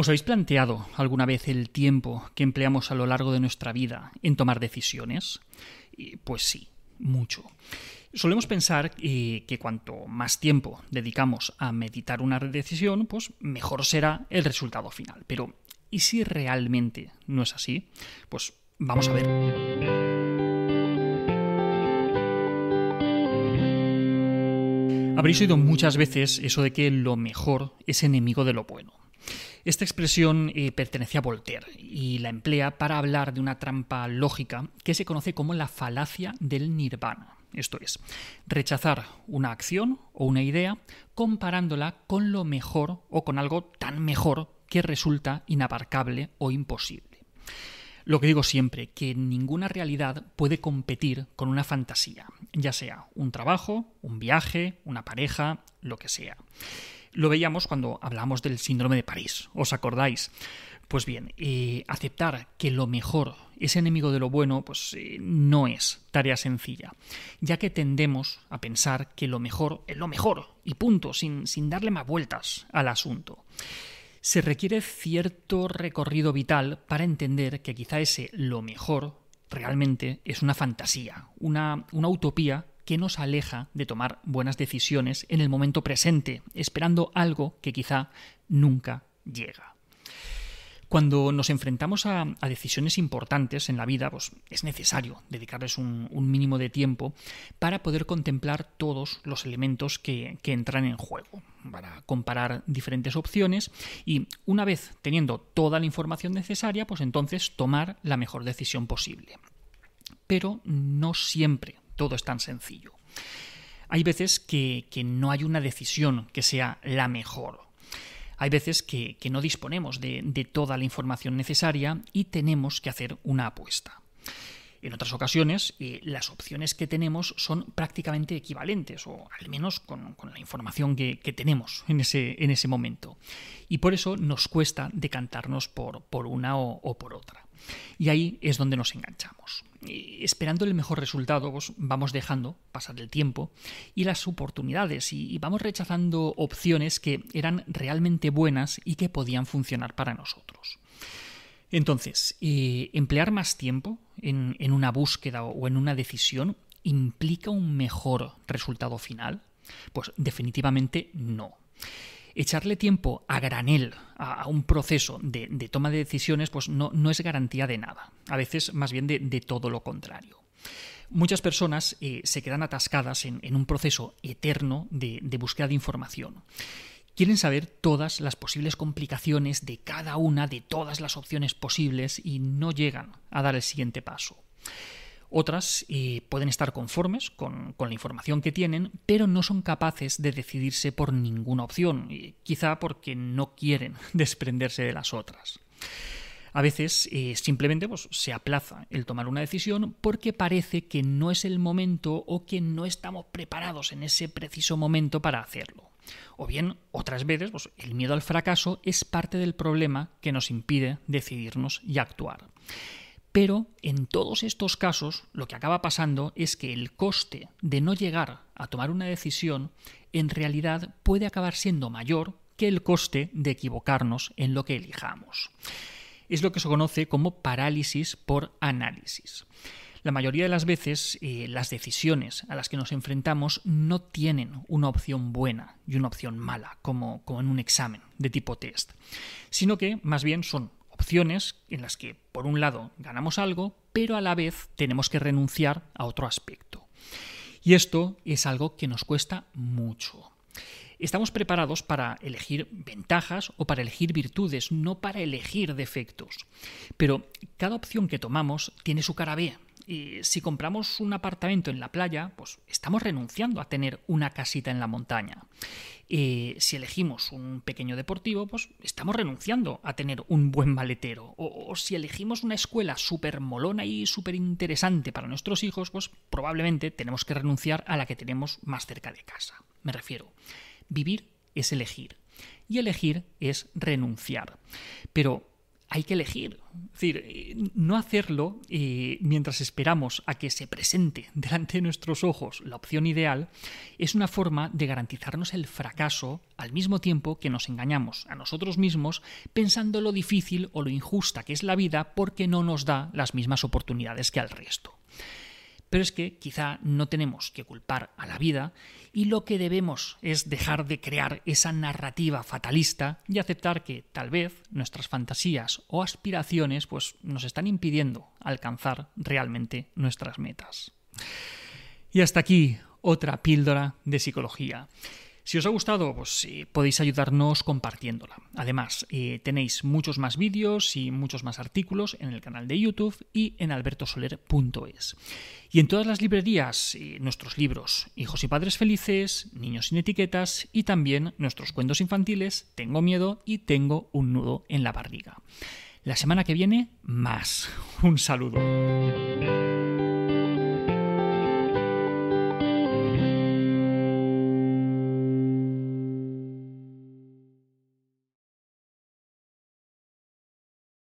¿Os habéis planteado alguna vez el tiempo que empleamos a lo largo de nuestra vida en tomar decisiones? Pues sí, mucho. Solemos pensar eh, que cuanto más tiempo dedicamos a meditar una decisión, pues mejor será el resultado final. Pero, ¿y si realmente no es así? Pues vamos a ver. Habréis oído muchas veces eso de que lo mejor es enemigo de lo bueno. Esta expresión eh, pertenece a Voltaire y la emplea para hablar de una trampa lógica que se conoce como la falacia del nirvana. Esto es, rechazar una acción o una idea comparándola con lo mejor o con algo tan mejor que resulta inabarcable o imposible. Lo que digo siempre, que ninguna realidad puede competir con una fantasía, ya sea un trabajo, un viaje, una pareja, lo que sea. Lo veíamos cuando hablamos del síndrome de París, ¿os acordáis? Pues bien, eh, aceptar que lo mejor es enemigo de lo bueno, pues eh, no es tarea sencilla, ya que tendemos a pensar que lo mejor es lo mejor, y punto, sin, sin darle más vueltas al asunto. Se requiere cierto recorrido vital para entender que quizá ese lo mejor realmente es una fantasía, una, una utopía que nos aleja de tomar buenas decisiones en el momento presente, esperando algo que quizá nunca llega. Cuando nos enfrentamos a, decisiones importantes en la vida, pues es necesario dedicarles un, mínimo de tiempo para poder contemplar todos los elementos que, que entran en juego, para comparar diferentes opciones y una vez teniendo toda la información necesaria, pues entonces tomar la mejor decisión posible. Pero no siempre todo es tan sencillo. Hay veces que, no hay una decisión que sea la mejor. Hay veces que, no disponemos de, toda la información necesaria y tenemos que hacer una apuesta. En otras ocasiones, las opciones que tenemos son prácticamente equivalentes, o al menos con, la información que, tenemos en ese, en ese, momento. Y por eso nos cuesta decantarnos por, por una o por otra. Y ahí es donde nos enganchamos. esperando el mejor resultado, pues, vamos dejando pasar el tiempo y las oportunidades y, vamos rechazando opciones que eran realmente buenas y que podían funcionar para nosotros. Entonces, eh, emplear más tiempo en, una búsqueda o en una decisión implica un mejor resultado final? Pues definitivamente no echarle tiempo a granel a, un proceso de, toma de decisiones pues no, no, es garantía de nada. A veces más bien de, todo lo contrario. Muchas personas eh, se quedan atascadas en, un proceso eterno de, búsqueda de información. Quieren saber todas las posibles complicaciones de cada una de todas las opciones posibles y no llegan a dar el siguiente paso. Otras eh, pueden estar conformes con, la información que tienen, pero no son capaces de decidirse por ninguna opción, quizá porque no quieren desprenderse de las otras. A veces eh, simplemente pues, se aplaza el tomar una decisión porque parece que no es el momento o que no estamos preparados en ese preciso momento para hacerlo. O bien, otras veces, pues, el miedo al fracaso es parte del problema que nos impide decidirnos y actuar. Pero en todos estos casos lo que acaba pasando es que el coste de no llegar a tomar una decisión en realidad puede acabar siendo mayor que el coste de equivocarnos en lo que elijamos. Es lo que se conoce como parálisis por análisis. La mayoría de las veces eh, las decisiones a las que nos enfrentamos no tienen una opción buena y una opción mala, como, como en un examen de tipo test, sino que más bien son opciones en las que, por un lado, ganamos algo, pero a la vez tenemos que renunciar a otro aspecto. Y esto es algo que nos cuesta mucho. Estamos preparados para elegir ventajas o para elegir virtudes, no para elegir defectos. Pero cada opción que tomamos tiene su cara B, si compramos un apartamento en la playa, pues estamos renunciando a tener una casita en la montaña. si elegimos un pequeño deportivo, pues estamos renunciando a tener un buen maletero. O, si elegimos una escuela súper molona y súper interesante para nuestros hijos, pues probablemente tenemos que renunciar a la que tenemos más cerca de casa. Me refiero, vivir es elegir y elegir es renunciar. Pero hay que elegir. Es decir, eh, no hacerlo eh, mientras esperamos a que se presente delante de nuestros ojos la opción ideal es una forma de garantizarnos el fracaso al mismo tiempo que nos engañamos a nosotros mismos pensando lo difícil o lo injusta que es la vida porque no nos da las mismas oportunidades que al resto. Pero es que quizá no tenemos que culpar a la vida y lo que debemos es dejar de crear esa narrativa fatalista y aceptar que tal vez nuestras fantasías o aspiraciones pues nos están impidiendo alcanzar realmente nuestras metas. Y hasta aquí otra píldora de psicología. Si os ha gustado, pues eh, podéis ayudarnos compartiéndola. Además, eh, tenéis muchos más vídeos y muchos más artículos en el canal de YouTube y en albertosoler.es. Y en todas las librerías, eh, nuestros libros Hijos y Padres Felices, Niños sin Etiquetas y también nuestros cuentos infantiles Tengo miedo y Tengo un nudo en la barriga. La semana que viene, más. Un saludo.